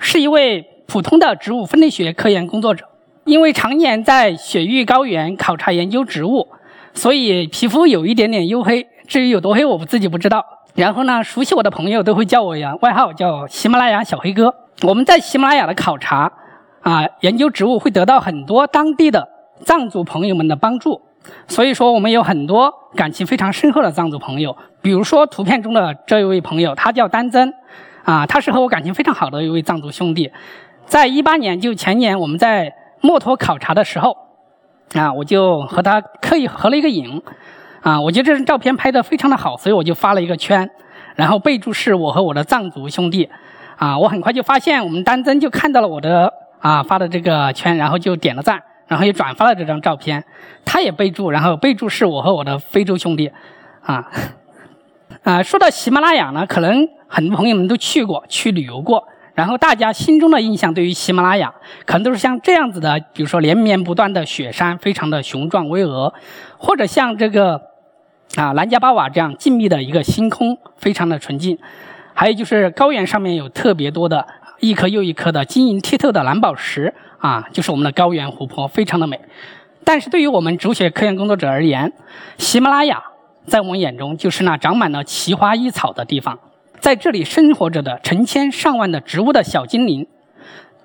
是一位普通的植物分类学科研工作者，因为常年在雪域高原考察研究植物，所以皮肤有一点点黝黑。至于有多黑，我自己不知道。然后呢，熟悉我的朋友都会叫我呀，外号叫喜马拉雅小黑哥。我们在喜马拉雅的考察啊，研究植物会得到很多当地的藏族朋友们的帮助，所以说我们有很多感情非常深厚的藏族朋友。比如说图片中的这一位朋友，他叫丹增。啊，他是和我感情非常好的一位藏族兄弟，在一八年就前年我们在墨脱考察的时候，啊，我就和他刻意合了一个影，啊，我觉得这张照片拍得非常的好，所以我就发了一个圈，然后备注是我和我的藏族兄弟，啊，我很快就发现我们丹增就看到了我的啊发的这个圈，然后就点了赞，然后也转发了这张照片，他也备注，然后备注是我和我的非洲兄弟，啊，啊，说到喜马拉雅呢，可能。很多朋友们都去过，去旅游过，然后大家心中的印象对于喜马拉雅，可能都是像这样子的，比如说连绵不断的雪山，非常的雄壮巍峨，或者像这个啊南迦巴瓦这样静谧的一个星空，非常的纯净，还有就是高原上面有特别多的一颗又一颗的晶莹剔透的蓝宝石啊，就是我们的高原湖泊，非常的美。但是对于我们植物学科研工作者而言，喜马拉雅在我们眼中就是那长满了奇花异草的地方。在这里生活着的成千上万的植物的小精灵，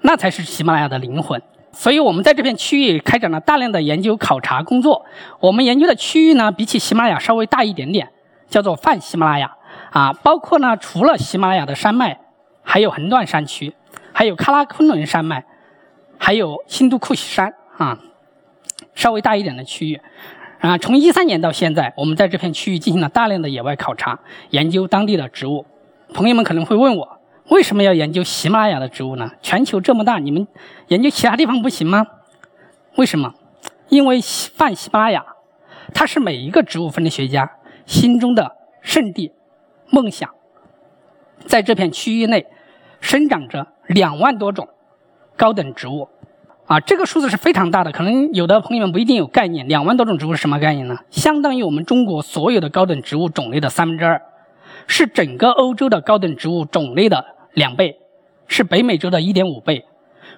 那才是喜马拉雅的灵魂。所以我们在这片区域开展了大量的研究考察工作。我们研究的区域呢，比起喜马拉雅稍微大一点点，叫做泛喜马拉雅啊，包括呢除了喜马拉雅的山脉，还有横断山区，还有喀拉昆仑山脉，还有新都库西山啊，稍微大一点的区域。啊，从一三年到现在，我们在这片区域进行了大量的野外考察，研究当地的植物。朋友们可能会问我，为什么要研究喜马拉雅的植物呢？全球这么大，你们研究其他地方不行吗？为什么？因为泛喜马拉雅，它是每一个植物分类学家心中的圣地、梦想。在这片区域内，生长着两万多种高等植物，啊，这个数字是非常大的。可能有的朋友们不一定有概念，两万多种植物是什么概念呢？相当于我们中国所有的高等植物种类的三分之二。是整个欧洲的高等植物种类的两倍，是北美洲的一点五倍。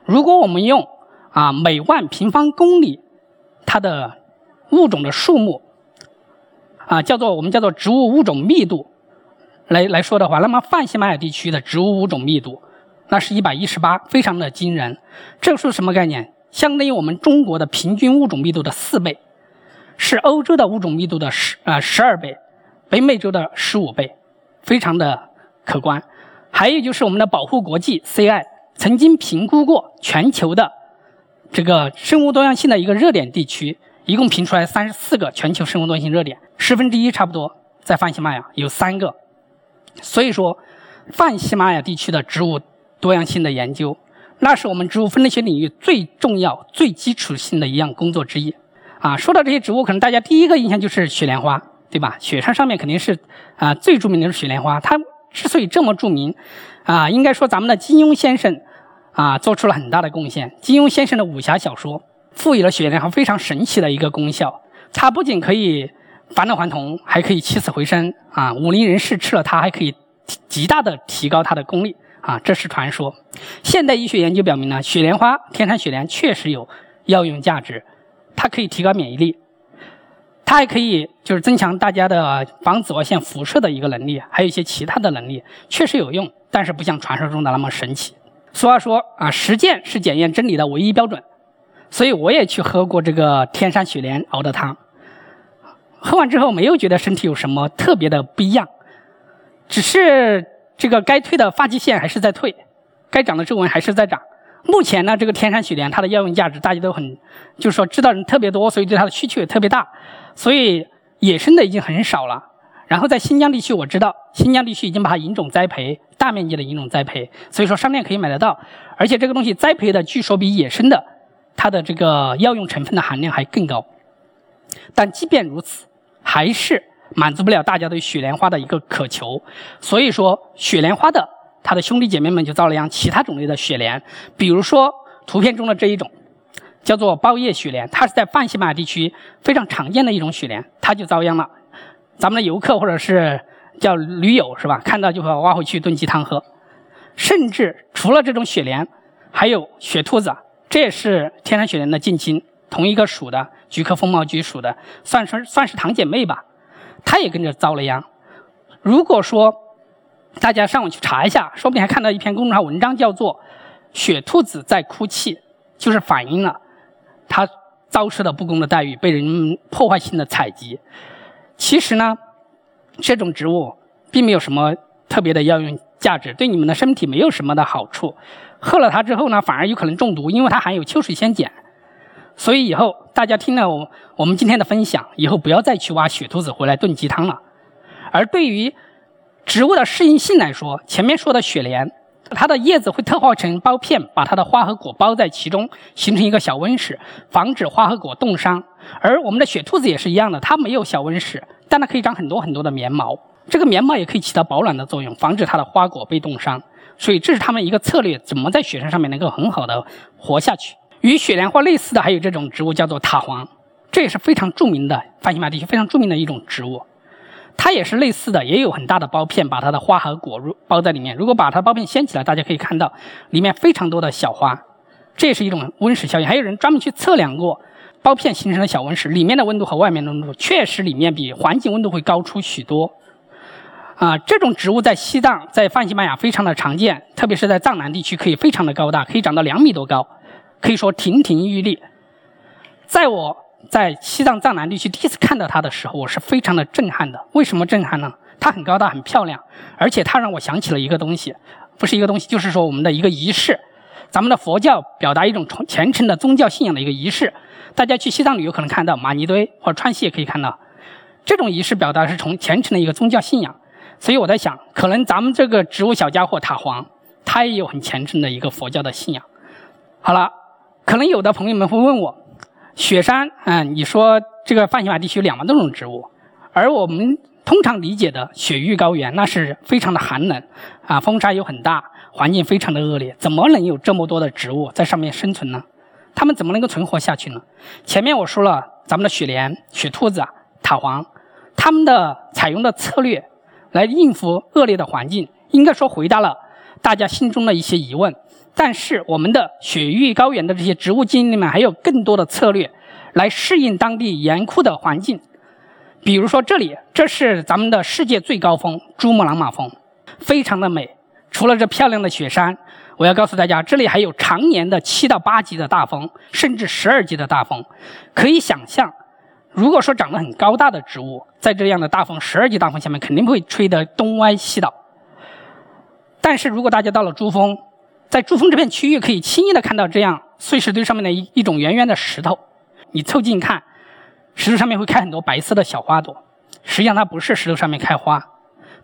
如果我们用啊每万平方公里它的物种的数目啊叫做我们叫做植物物种密度来来说的话，那么泛喜马拉雅地区的植物物种密度那是一百一十八，非常的惊人。这个数什么概念？相当于我们中国的平均物种密度的四倍，是欧洲的物种密度的十啊十二倍，北美洲的十五倍。非常的可观，还有就是我们的保护国际 CI 曾经评估过全球的这个生物多样性的一个热点地区，一共评出来三十四个全球生物多样性热点，十分之一差不多在泛喜马拉雅有三个，所以说泛喜马拉雅地区的植物多样性的研究，那是我们植物分类学领域最重要、最基础性的一样工作之一。啊，说到这些植物，可能大家第一个印象就是雪莲花。对吧？雪山上面肯定是啊，最著名的是雪莲花。它之所以这么著名，啊，应该说咱们的金庸先生啊做出了很大的贡献。金庸先生的武侠小说赋予了雪莲花非常神奇的一个功效。它不仅可以返老还童，还可以起死回生啊！武林人士吃了它，还可以极大的提高它的功力啊！这是传说。现代医学研究表明呢，雪莲花天山雪莲确实有药用价值，它可以提高免疫力。它还可以就是增强大家的防紫外线辐射的一个能力，还有一些其他的能力，确实有用，但是不像传说中的那么神奇。俗话说啊，实践是检验真理的唯一标准，所以我也去喝过这个天山雪莲熬的汤，喝完之后没有觉得身体有什么特别的不一样，只是这个该退的发际线还是在退，该长的皱纹还是在长。目前呢，这个天山雪莲它的药用价值大家都很，就是说知道人特别多，所以对它的需求也特别大。所以野生的已经很少了，然后在新疆地区，我知道新疆地区已经把它引种栽培，大面积的引种栽培，所以说商店可以买得到。而且这个东西栽培的，据说比野生的它的这个药用成分的含量还更高。但即便如此，还是满足不了大家对雪莲花的一个渴求。所以说，雪莲花的它的兄弟姐妹们就遭了殃。其他种类的雪莲，比如说图片中的这一种，叫做包叶雪莲，它是在泛西马地区非常常见的一种雪莲，它就遭殃了。咱们的游客或者是叫驴友是吧？看到就会挖回去炖鸡汤喝。甚至除了这种雪莲，还有雪兔子，这也是天山雪莲的近亲，同一个属的菊科风毛菊属的，算是算是堂姐妹吧。它也跟着遭了殃。如果说大家上网去查一下，说不定还看到一篇公众号文章，叫做《雪兔子在哭泣》，就是反映了它遭受的不公的待遇，被人破坏性的采集。其实呢，这种植物并没有什么特别的药用价值，对你们的身体没有什么的好处。喝了它之后呢，反而有可能中毒，因为它含有秋水仙碱。所以以后大家听了我我们今天的分享，以后不要再去挖雪兔子回来炖鸡汤了。而对于植物的适应性来说，前面说的雪莲。它的叶子会特化成包片，把它的花和果包在其中，形成一个小温室，防止花和果冻伤。而我们的雪兔子也是一样的，它没有小温室，但它可以长很多很多的棉毛，这个棉毛也可以起到保暖的作用，防止它的花果被冻伤。所以这是它们一个策略，怎么在雪山上面能够很好的活下去。与雪莲花类似的还有这种植物叫做塔黄，这也是非常著名的泛西马地区非常著名的一种植物。它也是类似的，也有很大的包片，把它的花和果肉包在里面。如果把它包片掀起来，大家可以看到里面非常多的小花，这也是一种温室效应。还有人专门去测量过包片形成的小温室里面的温度和外面的温度，确实里面比环境温度会高出许多。啊，这种植物在西藏、在泛西马雅非常的常见，特别是在藏南地区可以非常的高大，可以长到两米多高，可以说亭亭玉立。在我。在西藏藏南地区第一次看到它的时候，我是非常的震撼的。为什么震撼呢？它很高大，很漂亮，而且它让我想起了一个东西，不是一个东西，就是说我们的一个仪式。咱们的佛教表达一种虔诚的宗教信仰的一个仪式。大家去西藏旅游可能看到玛尼堆或者川西也可以看到，这种仪式表达是从虔诚的一个宗教信仰。所以我在想，可能咱们这个植物小家伙塔黄，它也有很虔诚的一个佛教的信仰。好了，可能有的朋友们会问我。雪山，嗯，你说这个泛西马地区两万多种植物，而我们通常理解的雪域高原，那是非常的寒冷，啊，风沙又很大，环境非常的恶劣，怎么能有这么多的植物在上面生存呢？它们怎么能够存活下去呢？前面我说了，咱们的雪莲、雪兔子、塔黄，它们的采用的策略来应付恶劣的环境，应该说回答了大家心中的一些疑问。但是我们的雪域高原的这些植物基因里面还有更多的策略，来适应当地严酷的环境。比如说这里，这是咱们的世界最高峰珠穆朗玛峰，非常的美。除了这漂亮的雪山，我要告诉大家，这里还有常年的七到八级的大风，甚至十二级的大风。可以想象，如果说长得很高大的植物，在这样的大风十二级大风下面，肯定会吹得东歪西倒。但是如果大家到了珠峰，在珠峰这片区域，可以轻易的看到这样碎石堆上面的一一种圆圆的石头。你凑近看，石头上面会开很多白色的小花朵。实际上它不是石头上面开花，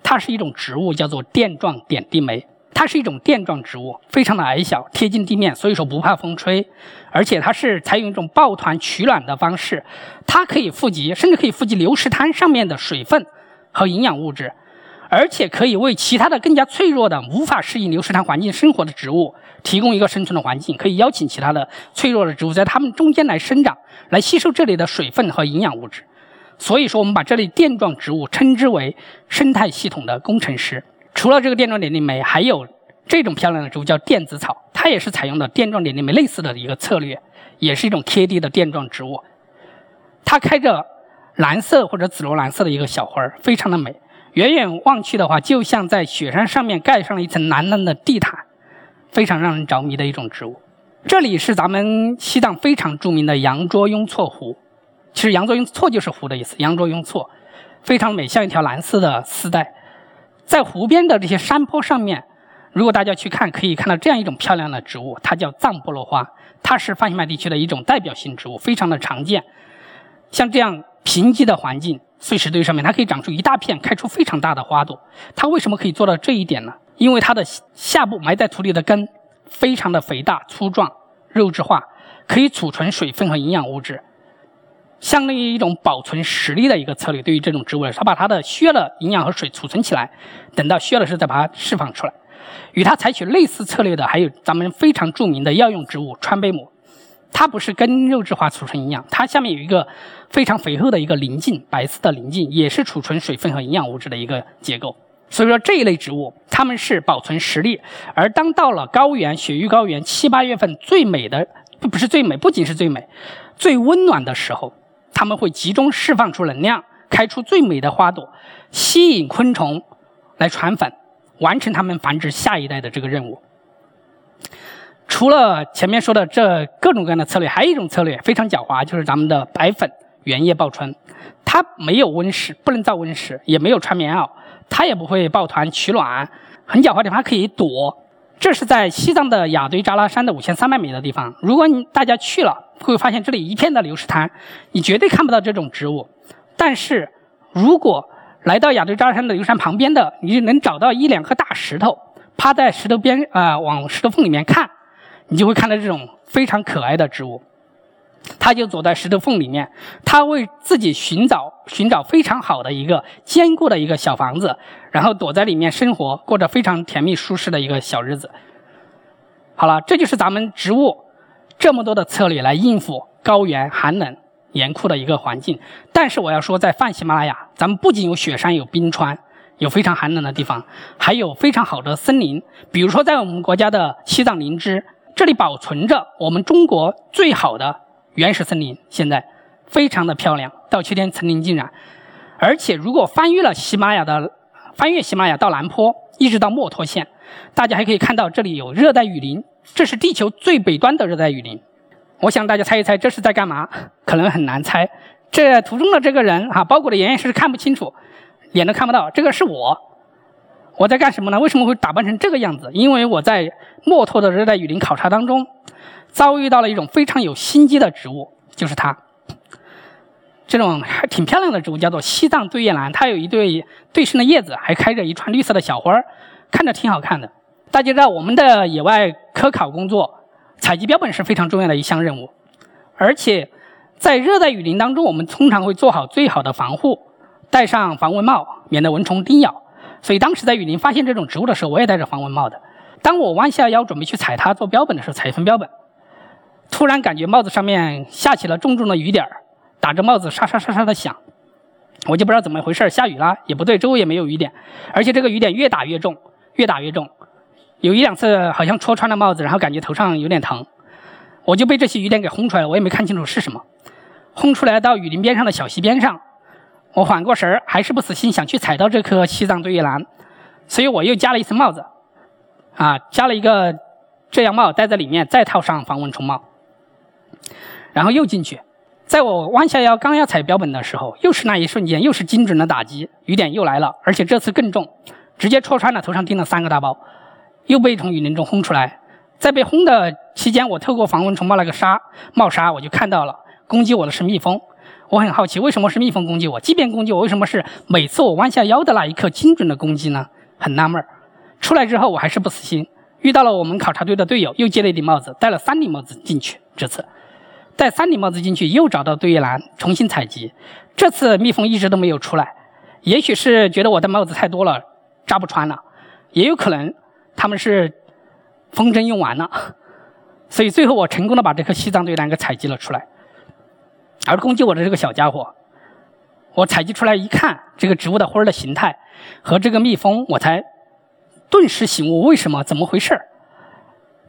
它是一种植物，叫做垫状点地梅。它是一种垫状植物，非常的矮小，贴近地面，所以说不怕风吹。而且它是采用一种抱团取暖的方式，它可以富集，甚至可以富集流石滩上面的水分和营养物质。而且可以为其他的更加脆弱的、无法适应流石滩环境生活的植物提供一个生存的环境。可以邀请其他的脆弱的植物在它们中间来生长，来吸收这里的水分和营养物质。所以说，我们把这类垫状植物称之为生态系统的工程师。除了这个垫状点地梅，还有这种漂亮的植物叫电子草，它也是采用的垫状点地梅类似的一个策略，也是一种贴地的垫状植物。它开着蓝色或者紫罗兰色的一个小花儿，非常的美。远远望去的话，就像在雪山上面盖上了一层蓝蓝的地毯，非常让人着迷的一种植物。这里是咱们西藏非常著名的羊卓雍措湖，其实羊卓雍措就是湖的意思。羊卓雍措非常美，像一条蓝色的丝带。在湖边的这些山坡上面，如果大家去看，可以看到这样一种漂亮的植物，它叫藏菠萝花，它是泛西麦地区的一种代表性植物，非常的常见。像这样贫瘠的环境碎石堆上面，它可以长出一大片，开出非常大的花朵。它为什么可以做到这一点呢？因为它的下部埋在土里的根非常的肥大粗壮、肉质化，可以储存水分和营养物质，相当于一种保存实力的一个策略。对于这种植物来说，它把它的需要的营养和水储存起来，等到需要的时候再把它释放出来。与它采取类似策略的还有咱们非常著名的药用植物川贝母。它不是根肉质化储存营养，它下面有一个非常肥厚的一个鳞茎，白色的鳞茎也是储存水分和营养物质的一个结构。所以说这一类植物，它们是保存实力。而当到了高原雪域高原七八月份最美的，不不是最美，不仅是最美，最温暖的时候，它们会集中释放出能量，开出最美的花朵，吸引昆虫来传粉，完成它们繁殖下一代的这个任务。除了前面说的这各种各样的策略，还有一种策略非常狡猾，就是咱们的白粉原叶报春。它没有温室，不能造温室，也没有穿棉袄，它也不会抱团取暖，很狡猾的地方它可以躲。这是在西藏的雅堆扎拉山的五千三百米的地方。如果你大家去了，会发现这里一片的流石滩，你绝对看不到这种植物。但是如果来到雅堆扎拉山的流山旁边的，你能找到一两颗大石头，趴在石头边啊，往石头缝里面看。你就会看到这种非常可爱的植物，它就躲在石头缝里面，它为自己寻找寻找非常好的一个坚固的一个小房子，然后躲在里面生活，过着非常甜蜜舒适的一个小日子。好了，这就是咱们植物这么多的策略来应付高原寒冷严酷的一个环境。但是我要说，在泛喜马拉雅，咱们不仅有雪山、有冰川、有非常寒冷的地方，还有非常好的森林，比如说在我们国家的西藏林芝。这里保存着我们中国最好的原始森林，现在非常的漂亮，到秋天层林尽染。而且如果翻越了喜马拉雅的，翻越喜马拉雅到南坡，一直到墨脱县，大家还可以看到这里有热带雨林，这是地球最北端的热带雨林。我想大家猜一猜这是在干嘛？可能很难猜。这图中的这个人哈，包裹的严严实实看不清楚，脸都看不到，这个是我。我在干什么呢？为什么会打扮成这个样子？因为我在墨脱的热带雨林考察当中，遭遇到了一种非常有心机的植物，就是它。这种还挺漂亮的植物叫做西藏对叶兰，它有一对对称的叶子，还开着一串绿色的小花儿，看着挺好看的。大家知道，我们的野外科考工作，采集标本是非常重要的一项任务，而且在热带雨林当中，我们通常会做好最好的防护，戴上防蚊帽，免得蚊虫叮咬。所以当时在雨林发现这种植物的时候，我也戴着防蚊帽的。当我弯下腰准备去采它做标本的时候，采一份标本，突然感觉帽子上面下起了重重的雨点儿，打着帽子沙沙沙沙的响。我就不知道怎么回事，下雨了也不对，周围也没有雨点，而且这个雨点越打越重，越打越重。有一两次好像戳穿了帽子，然后感觉头上有点疼，我就被这些雨点给轰出来了，我也没看清楚是什么。轰出来到雨林边上的小溪边上。我缓过神儿，还是不死心，想去踩到这颗西藏对叶兰，所以我又加了一层帽子，啊，加了一个遮阳帽戴在里面，再套上防蚊虫帽，然后又进去。在我弯下腰刚要采标本的时候，又是那一瞬间，又是精准的打击，雨点又来了，而且这次更重，直接戳穿了头上钉了三个大包，又被从雨林中轰出来。在被轰的期间，我透过防蚊虫帽那个纱帽纱，我就看到了攻击我的是蜜蜂。我很好奇，为什么是蜜蜂攻击我？即便攻击我，为什么是每次我弯下腰的那一刻精准的攻击呢？很纳闷。出来之后，我还是不死心，遇到了我们考察队的队友，又接了一顶帽子，戴了三顶帽子进去。这次戴三顶帽子进去，又找到对叶兰，重新采集。这次蜜蜂一直都没有出来，也许是觉得我的帽子太多了，扎不穿了，也有可能他们是风筝用完了，所以最后我成功的把这颗西藏对叶兰给采集了出来。而攻击我的这个小家伙，我采集出来一看，这个植物的花儿的形态和这个蜜蜂，我才顿时醒悟，为什么？怎么回事儿？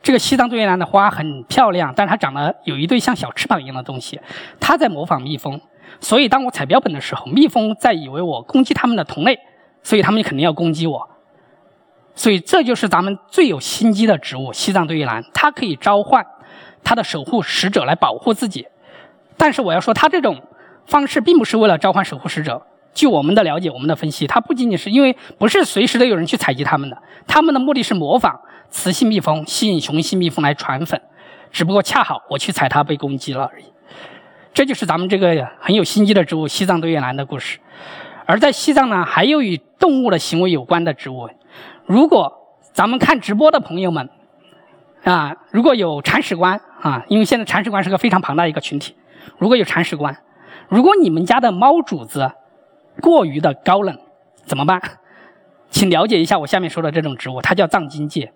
这个西藏对叶兰的花很漂亮，但是它长得有一对像小翅膀一样的东西，它在模仿蜜蜂。所以当我采标本的时候，蜜蜂在以为我攻击它们的同类，所以它们肯定要攻击我。所以这就是咱们最有心机的植物——西藏对叶兰，它可以召唤它的守护使者来保护自己。但是我要说，他这种方式并不是为了召唤守护使者。据我们的了解，我们的分析，它不仅仅是因为不是随时都有人去采集它们的，他们的目的是模仿雌性蜜蜂，吸引雄性蜜蜂来传粉。只不过恰好我去采它被攻击了而已。这就是咱们这个很有心机的植物——西藏对越南的故事。而在西藏呢，还有与动物的行为有关的植物。如果咱们看直播的朋友们啊，如果有铲屎官啊，因为现在铲屎官是个非常庞大的一个群体，如果有铲屎官，如果你们家的猫主子过于的高冷，怎么办？请了解一下我下面说的这种植物，它叫藏金芥，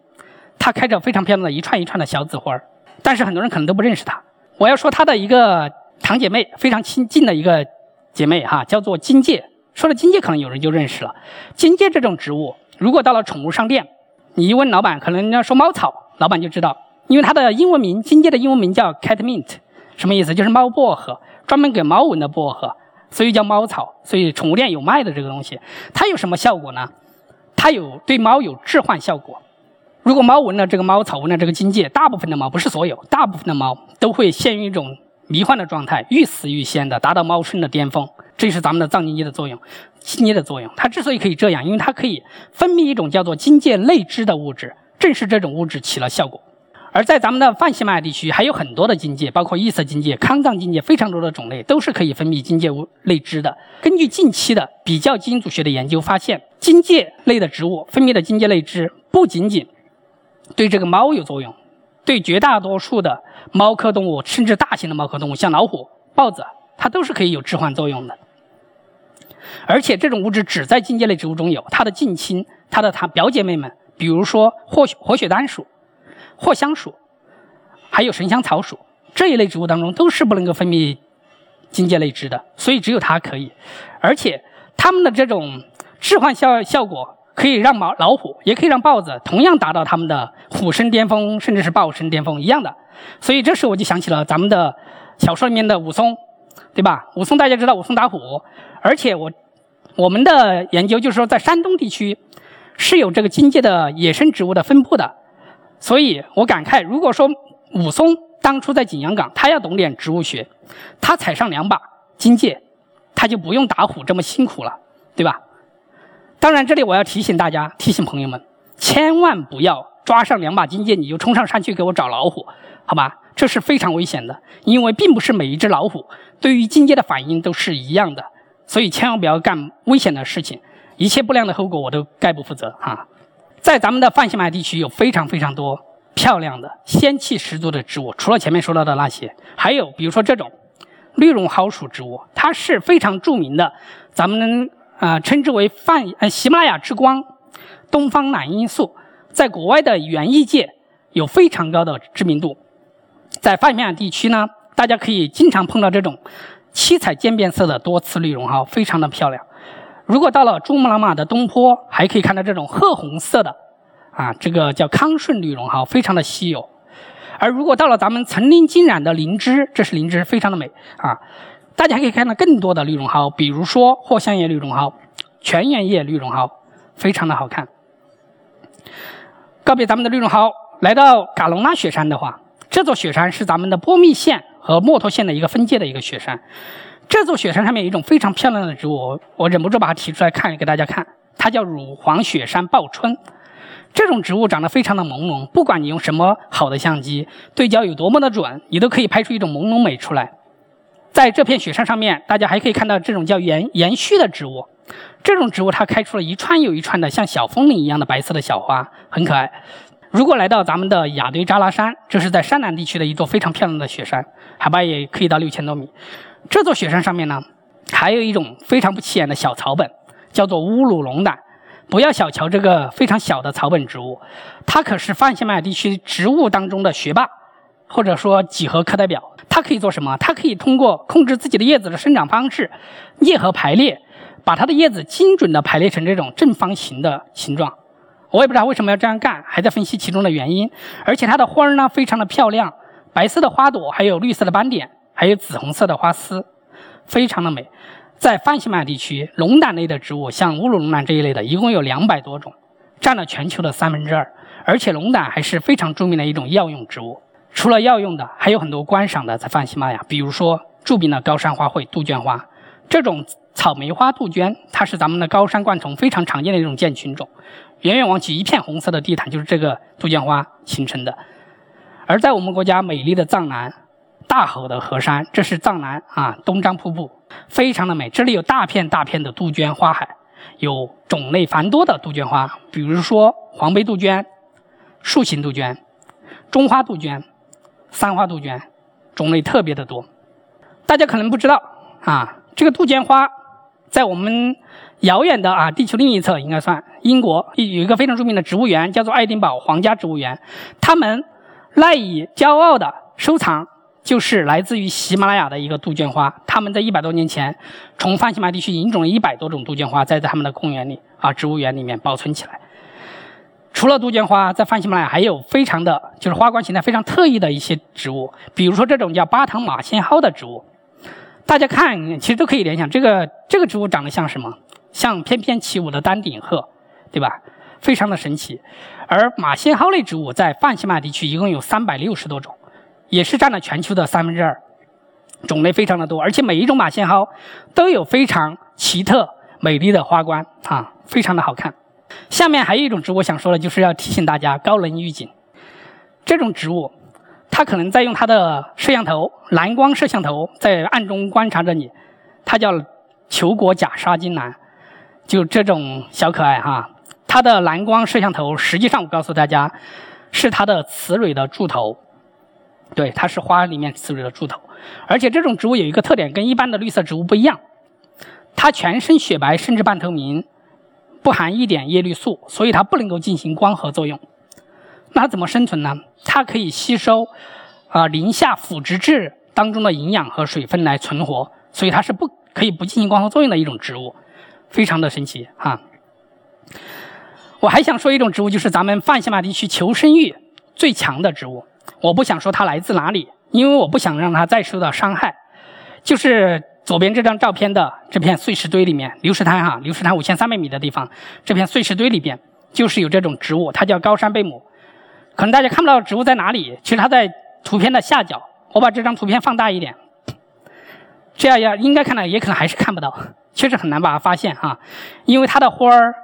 它开着非常漂亮的一串一串的小紫花儿，但是很多人可能都不认识它。我要说它的一个堂姐妹，非常亲近的一个姐妹哈，叫做金芥。说了金芥，可能有人就认识了。金芥这种植物，如果到了宠物商店，你一问老板，可能要说猫草，老板就知道，因为它的英文名金芥的英文名叫 cat mint，什么意思？就是猫薄荷，专门给猫闻的薄荷，所以叫猫草。所以宠物店有卖的这个东西，它有什么效果呢？它有对猫有致幻效果。如果猫闻了这个猫草，闻了这个金芥，大部分的猫不是所有，大部分的猫都会陷入一种迷幻的状态，欲死欲仙的，达到猫生的巅峰。这是咱们的藏金芥的作用，金芥的作用。它之所以可以这样，因为它可以分泌一种叫做金芥类脂的物质，正是这种物质起了效果。而在咱们的泛喜马雅地区，还有很多的金芥，包括异色荆芥、康藏荆芥，非常多的种类都是可以分泌金芥物类脂的。根据近期的比较基因组学的研究发现，荆芥类的植物分泌的荆芥类脂不仅仅对这个猫有作用，对绝大多数的猫科动物，甚至大型的猫科动物，像老虎、豹子，它都是可以有致幻作用的。而且这种物质只在金芥类植物中有，它的近亲、它的它表姐妹们，比如说活活血丹属。藿香属，还有神香草属这一类植物当中，都是不能够分泌金芥类脂的，所以只有它可以。而且它们的这种致幻效效果，可以让毛老虎，也可以让豹子，同样达到它们的虎生巅峰，甚至是豹生巅峰一样的。所以这时我就想起了咱们的小说里面的武松，对吧？武松大家知道武松打虎，而且我我们的研究就是说，在山东地区是有这个金芥的野生植物的分布的。所以我感慨，如果说武松当初在景阳冈，他要懂点植物学，他踩上两把金芥，他就不用打虎这么辛苦了，对吧？当然，这里我要提醒大家，提醒朋友们，千万不要抓上两把金芥你就冲上山去给我找老虎，好吧？这是非常危险的，因为并不是每一只老虎对于金芥的反应都是一样的，所以千万不要干危险的事情，一切不良的后果我都概不负责哈。在咱们的泛喜马拉雅地区有非常非常多漂亮的仙气十足的植物，除了前面说到的那些，还有比如说这种绿绒蒿属植物，它是非常著名的，咱们啊称之为泛呃喜马拉雅之光、东方蓝罂粟，在国外的园艺界有非常高的知名度。在泛喜马拉雅地区呢，大家可以经常碰到这种七彩渐变色的多刺绿绒蒿，非常的漂亮。如果到了珠穆朗玛的东坡，还可以看到这种褐红色的，啊，这个叫康顺绿绒蒿，非常的稀有。而如果到了咱们层林尽染的林芝，这是林芝，非常的美啊。大家可以看到更多的绿绒蒿，比如说藿香叶绿绒蒿、全缘叶绿绒蒿，非常的好看。告别咱们的绿绒蒿，来到嘎隆拉雪山的话，这座雪山是咱们的波密县和墨脱县的一个分界的一个雪山。这座雪山上面有一种非常漂亮的植物，我忍不住把它提出来看给大家看。它叫乳黄雪山报春。这种植物长得非常的朦胧，不管你用什么好的相机对焦有多么的准，你都可以拍出一种朦胧美出来。在这片雪山上面，大家还可以看到这种叫延延续的植物。这种植物它开出了一串又一串的像小风铃一样的白色的小花，很可爱。如果来到咱们的雅堆扎拉山，这是在山南地区的一座非常漂亮的雪山，海拔也可以到六千多米。这座雪山上面呢，还有一种非常不起眼的小草本，叫做乌鲁龙胆。不要小瞧这个非常小的草本植物，它可是泛喜马地区植物当中的学霸，或者说几何课代表。它可以做什么？它可以通过控制自己的叶子的生长方式、叶核排列，把它的叶子精准的排列成这种正方形的形状。我也不知道为什么要这样干，还在分析其中的原因。而且它的花儿呢，非常的漂亮，白色的花朵，还有绿色的斑点。还有紫红色的花丝，非常的美。在泛喜马拉雅地区，龙胆类的植物，像乌鲁龙胆这一类的，一共有两百多种，占了全球的三分之二。而且龙胆还是非常著名的一种药用植物。除了药用的，还有很多观赏的，在泛喜马拉雅，比如说著名的高山花卉杜鹃花。这种草莓花杜鹃，它是咱们的高山灌丛非常常见的一种建群种。远远望去，一片红色的地毯就是这个杜鹃花形成的。而在我们国家美丽的藏南。大好的河山，这是藏南啊东张瀑布，非常的美。这里有大片大片的杜鹃花海，有种类繁多的杜鹃花，比如说黄背杜鹃、树形杜鹃、中花杜鹃、三花杜鹃，种类特别的多。大家可能不知道啊，这个杜鹃花在我们遥远的啊地球另一侧，应该算英国有一个非常著名的植物园，叫做爱丁堡皇家植物园，他们赖以骄傲的收藏。就是来自于喜马拉雅的一个杜鹃花，他们在一百多年前从泛喜马地区引种了一百多种杜鹃花，栽在他们的公园里啊植物园里面保存起来。除了杜鹃花，在泛喜马拉雅还有非常的就是花冠形态非常特异的一些植物，比如说这种叫巴塘马先蒿的植物，大家看其实都可以联想，这个这个植物长得像什么？像翩翩起舞的丹顶鹤，对吧？非常的神奇。而马先蒿类植物在泛喜马拉雅地区一共有三百六十多种。也是占了全球的三分之二，种类非常的多，而且每一种马先蒿都有非常奇特美丽的花冠啊，非常的好看。下面还有一种植物想说的，就是要提醒大家高能预警。这种植物，它可能在用它的摄像头蓝光摄像头在暗中观察着你，它叫球果假沙金兰，就这种小可爱哈。它的蓝光摄像头实际上我告诉大家，是它的雌蕊的柱头。对，它是花里面雌蕊的柱头，而且这种植物有一个特点，跟一般的绿色植物不一样，它全身雪白甚至半透明，不含一点叶绿素，所以它不能够进行光合作用。那它怎么生存呢？它可以吸收啊林下腐殖质当中的营养和水分来存活，所以它是不可以不进行光合作用的一种植物，非常的神奇哈。我还想说一种植物，就是咱们泛西马地区求生欲最强的植物。我不想说它来自哪里，因为我不想让它再受到伤害。就是左边这张照片的这片碎石堆里面，流石滩哈，流石滩五千三百米的地方，这片碎石堆里边就是有这种植物，它叫高山贝母。可能大家看不到植物在哪里，其实它在图片的下角。我把这张图片放大一点，这样要应该看到，也可能还是看不到，确实很难把它发现哈，因为它的花儿、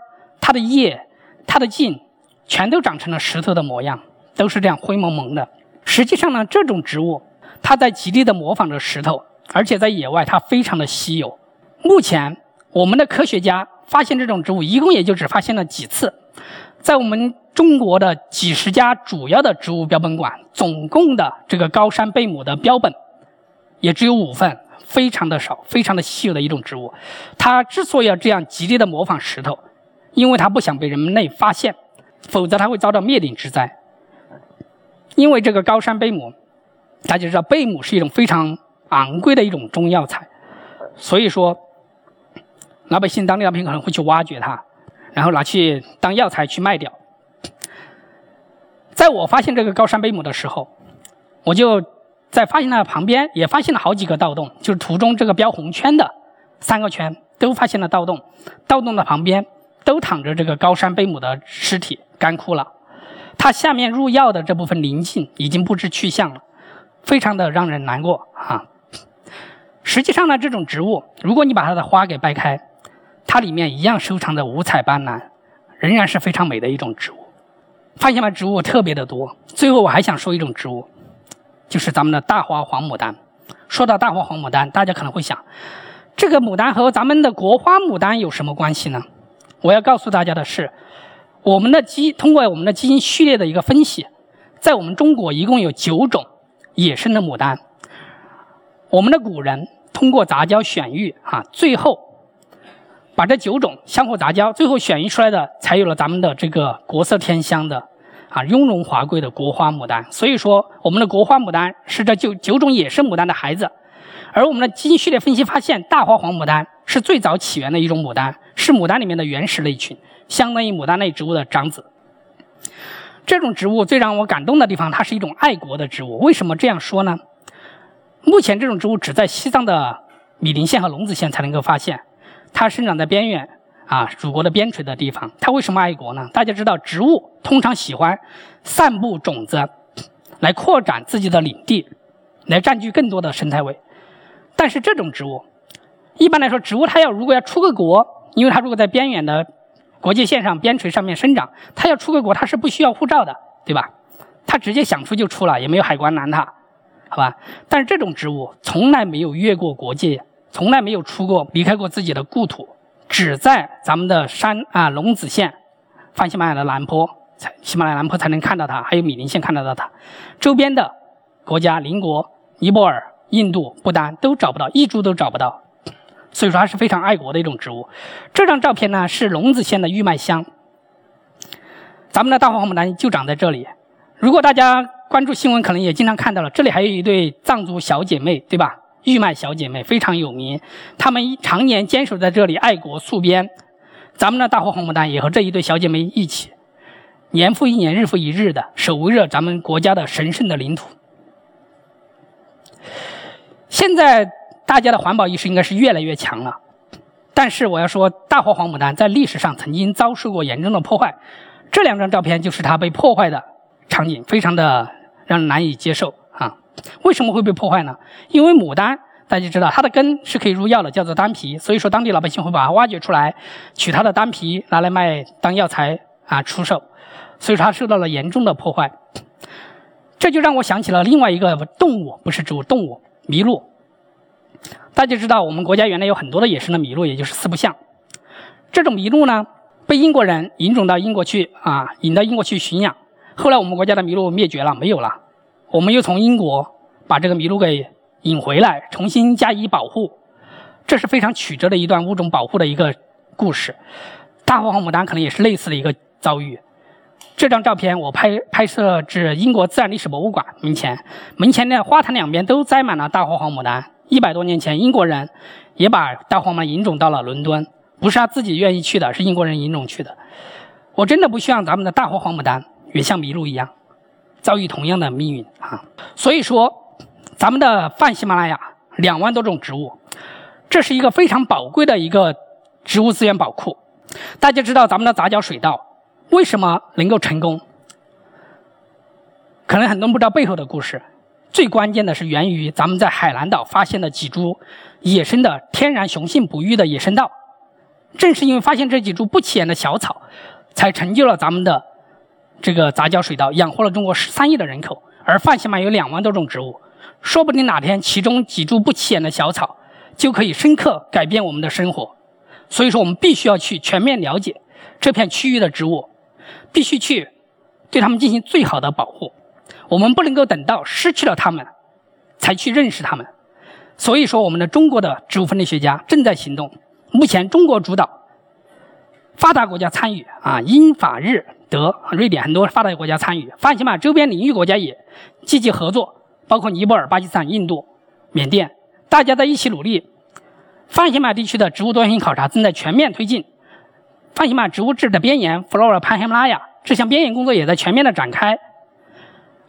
它的叶、它的茎全都长成了石头的模样。都是这样灰蒙蒙的。实际上呢，这种植物它在极力的模仿着石头，而且在野外它非常的稀有。目前我们的科学家发现这种植物，一共也就只发现了几次。在我们中国的几十家主要的植物标本馆，总共的这个高山贝母的标本也只有五份，非常的少，非常的稀有的一种植物。它之所以要这样极力的模仿石头，因为它不想被人类发现，否则它会遭到灭顶之灾。因为这个高山贝母，大家知道贝母是一种非常昂贵的一种中药材，所以说老百姓当地老百姓可能会去挖掘它，然后拿去当药材去卖掉。在我发现这个高山贝母的时候，我就在发现它旁边也发现了好几个盗洞，就是图中这个标红圈的三个圈都发现了盗洞，盗洞的旁边都躺着这个高山贝母的尸体，干枯了。它下面入药的这部分鳞茎已经不知去向了，非常的让人难过啊！实际上呢，这种植物，如果你把它的花给掰开，它里面一样收藏着五彩斑斓，仍然是非常美的一种植物。发现吗？植物特别的多。最后我还想说一种植物，就是咱们的大花黄牡丹。说到大花黄牡丹，大家可能会想，这个牡丹和咱们的国花牡丹有什么关系呢？我要告诉大家的是。我们的基通过我们的基因序列的一个分析，在我们中国一共有九种野生的牡丹。我们的古人通过杂交选育，哈，最后把这九种相互杂交，最后选育出来的，才有了咱们的这个国色天香的，啊，雍容华贵的国花牡丹。所以说，我们的国花牡丹是这九九种野生牡丹的孩子。而我们的基因序列分析发现，大花黄牡丹是最早起源的一种牡丹，是牡丹里面的原始类群。相当于牡丹类植物的长子。这种植物最让我感动的地方，它是一种爱国的植物。为什么这样说呢？目前这种植物只在西藏的米林县和隆子县才能够发现，它生长在边远啊，祖国的边陲的地方。它为什么爱国呢？大家知道，植物通常喜欢散布种子，来扩展自己的领地，来占据更多的生态位。但是这种植物，一般来说，植物它要如果要出个国，因为它如果在边远的国界线上、边陲上面生长，它要出个国，它是不需要护照的，对吧？它直接想出就出了，也没有海关拦它，好吧？但是这种植物从来没有越过国界，从来没有出过离开过自己的故土，只在咱们的山啊龙子县、泛喜马拉雅的南坡、喜马拉雅南坡才能看到它，还有米林县看得到它，周边的国家邻国尼泊尔、印度、不丹都找不到，一株都找不到。所以说它是非常爱国的一种植物。这张照片呢是龙子县的玉麦乡，咱们的大黄牡丹就长在这里。如果大家关注新闻，可能也经常看到了，这里还有一对藏族小姐妹，对吧？玉麦小姐妹非常有名，她们常年坚守在这里，爱国戍边。咱们的大黄黄牡丹也和这一对小姐妹一起，年复一年，日复一日的守卫着咱们国家的神圣的领土。现在。大家的环保意识应该是越来越强了，但是我要说，大黄黄牡丹在历史上曾经遭受过严重的破坏。这两张照片就是它被破坏的场景，非常的让人难以接受啊！为什么会被破坏呢？因为牡丹大家知道，它的根是可以入药的，叫做丹皮，所以说当地老百姓会把它挖掘出来，取它的丹皮拿来卖当药材啊出售，所以说它受到了严重的破坏。这就让我想起了另外一个动物，不是植物，动物麋鹿。大家知道，我们国家原来有很多的野生的麋鹿，也就是四不像。这种麋鹿呢，被英国人引种到英国去啊，引到英国去驯养。后来我们国家的麋鹿灭绝了，没有了。我们又从英国把这个麋鹿给引回来，重新加以保护。这是非常曲折的一段物种保护的一个故事。大黄黄牡丹可能也是类似的一个遭遇。这张照片我拍拍摄至英国自然历史博物馆门前，门前的花坛两边都栽满了大黄黄牡丹。一百多年前，英国人也把大黄牡丹引种到了伦敦，不是他自己愿意去的，是英国人引种去的。我真的不希望咱们的大黄黄牡丹也像麋鹿一样，遭遇同样的命运啊！所以说，咱们的泛喜马拉雅两万多种植物，这是一个非常宝贵的一个植物资源宝库。大家知道咱们的杂交水稻为什么能够成功？可能很多人不知道背后的故事。最关键的是源于咱们在海南岛发现的几株野生的天然雄性不育的野生稻，正是因为发现这几株不起眼的小草，才成就了咱们的这个杂交水稻，养活了中国十三亿的人口。而泛喜马有两万多种植物，说不定哪天其中几株不起眼的小草就可以深刻改变我们的生活。所以说，我们必须要去全面了解这片区域的植物，必须去对它们进行最好的保护。我们不能够等到失去了它们，才去认识它们。所以说，我们的中国的植物分类学家正在行动。目前，中国主导，发达国家参与啊，英法日德、瑞典很多发达国家参与，泛喜马周边领域国家也积极合作，包括尼泊尔、巴基斯坦、印度、缅甸，大家在一起努力。泛喜马地区的植物多样性考察正在全面推进，泛喜马植物志的边沿 （Flora Panhimalaya） 这项边沿工作也在全面的展开。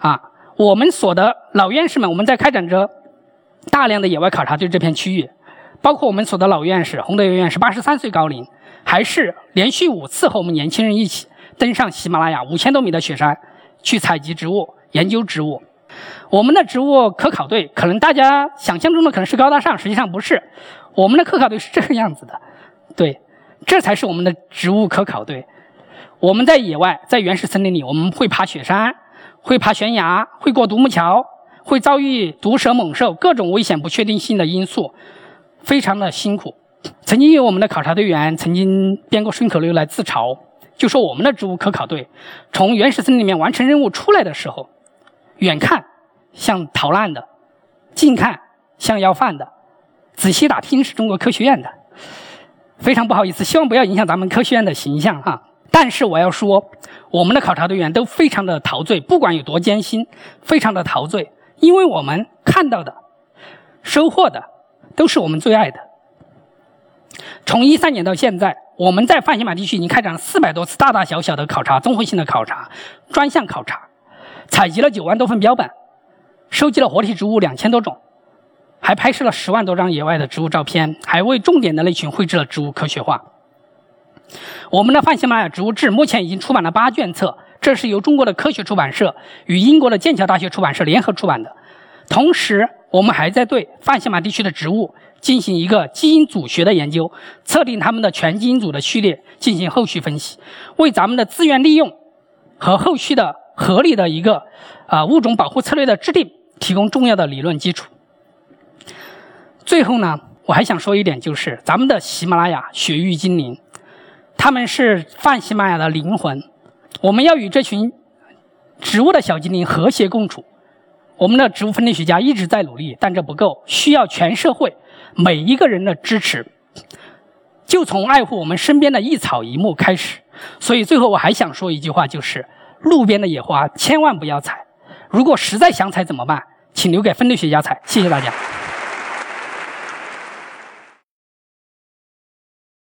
啊，我们所的老院士们，我们在开展着大量的野外考察，对这片区域，包括我们所的老院士洪德元院士，八十三岁高龄，还是连续五次和我们年轻人一起登上喜马拉雅五千多米的雪山，去采集植物、研究植物。我们的植物科考队，可能大家想象中的可能是高大上，实际上不是。我们的科考队是这个样子的，对，这才是我们的植物科考队。我们在野外，在原始森林里，我们会爬雪山。会爬悬崖，会过独木桥，会遭遇毒蛇猛兽，各种危险不确定性的因素，非常的辛苦。曾经有我们的考察队员曾经编过顺口溜来自嘲，就说我们的植物科考队从原始森林里面完成任务出来的时候，远看像逃难的，近看像要饭的，仔细打听是中国科学院的。非常不好意思，希望不要影响咱们科学院的形象哈。但是我要说，我们的考察队员都非常的陶醉，不管有多艰辛，非常的陶醉，因为我们看到的、收获的都是我们最爱的。从一三年到现在，我们在泛喜马地区已经开展了四百多次大大小小的考察、综合性的考察、专项考察，采集了九万多份标本，收集了活体植物两千多种，还拍摄了十万多张野外的植物照片，还为重点的类群绘制了植物科学画。我们的泛喜马拉雅植物志目前已经出版了八卷册，这是由中国的科学出版社与英国的剑桥大学出版社联合出版的。同时，我们还在对泛喜马地区的植物进行一个基因组学的研究，测定它们的全基因组的序列，进行后续分析，为咱们的资源利用和后续的合理的一个啊物种保护策略的制定提供重要的理论基础。最后呢，我还想说一点，就是咱们的喜马拉雅雪域精灵，他们是泛喜马拉雅的灵魂，我们要与这群植物的小精灵和谐共处。我们的植物分类学家一直在努力，但这不够，需要全社会每一个人的支持。就从爱护我们身边的一草一木开始。所以最后我还想说一句话，就是路边的野花千万不要采。如果实在想采怎么办？请留给分类学家采。谢谢大家。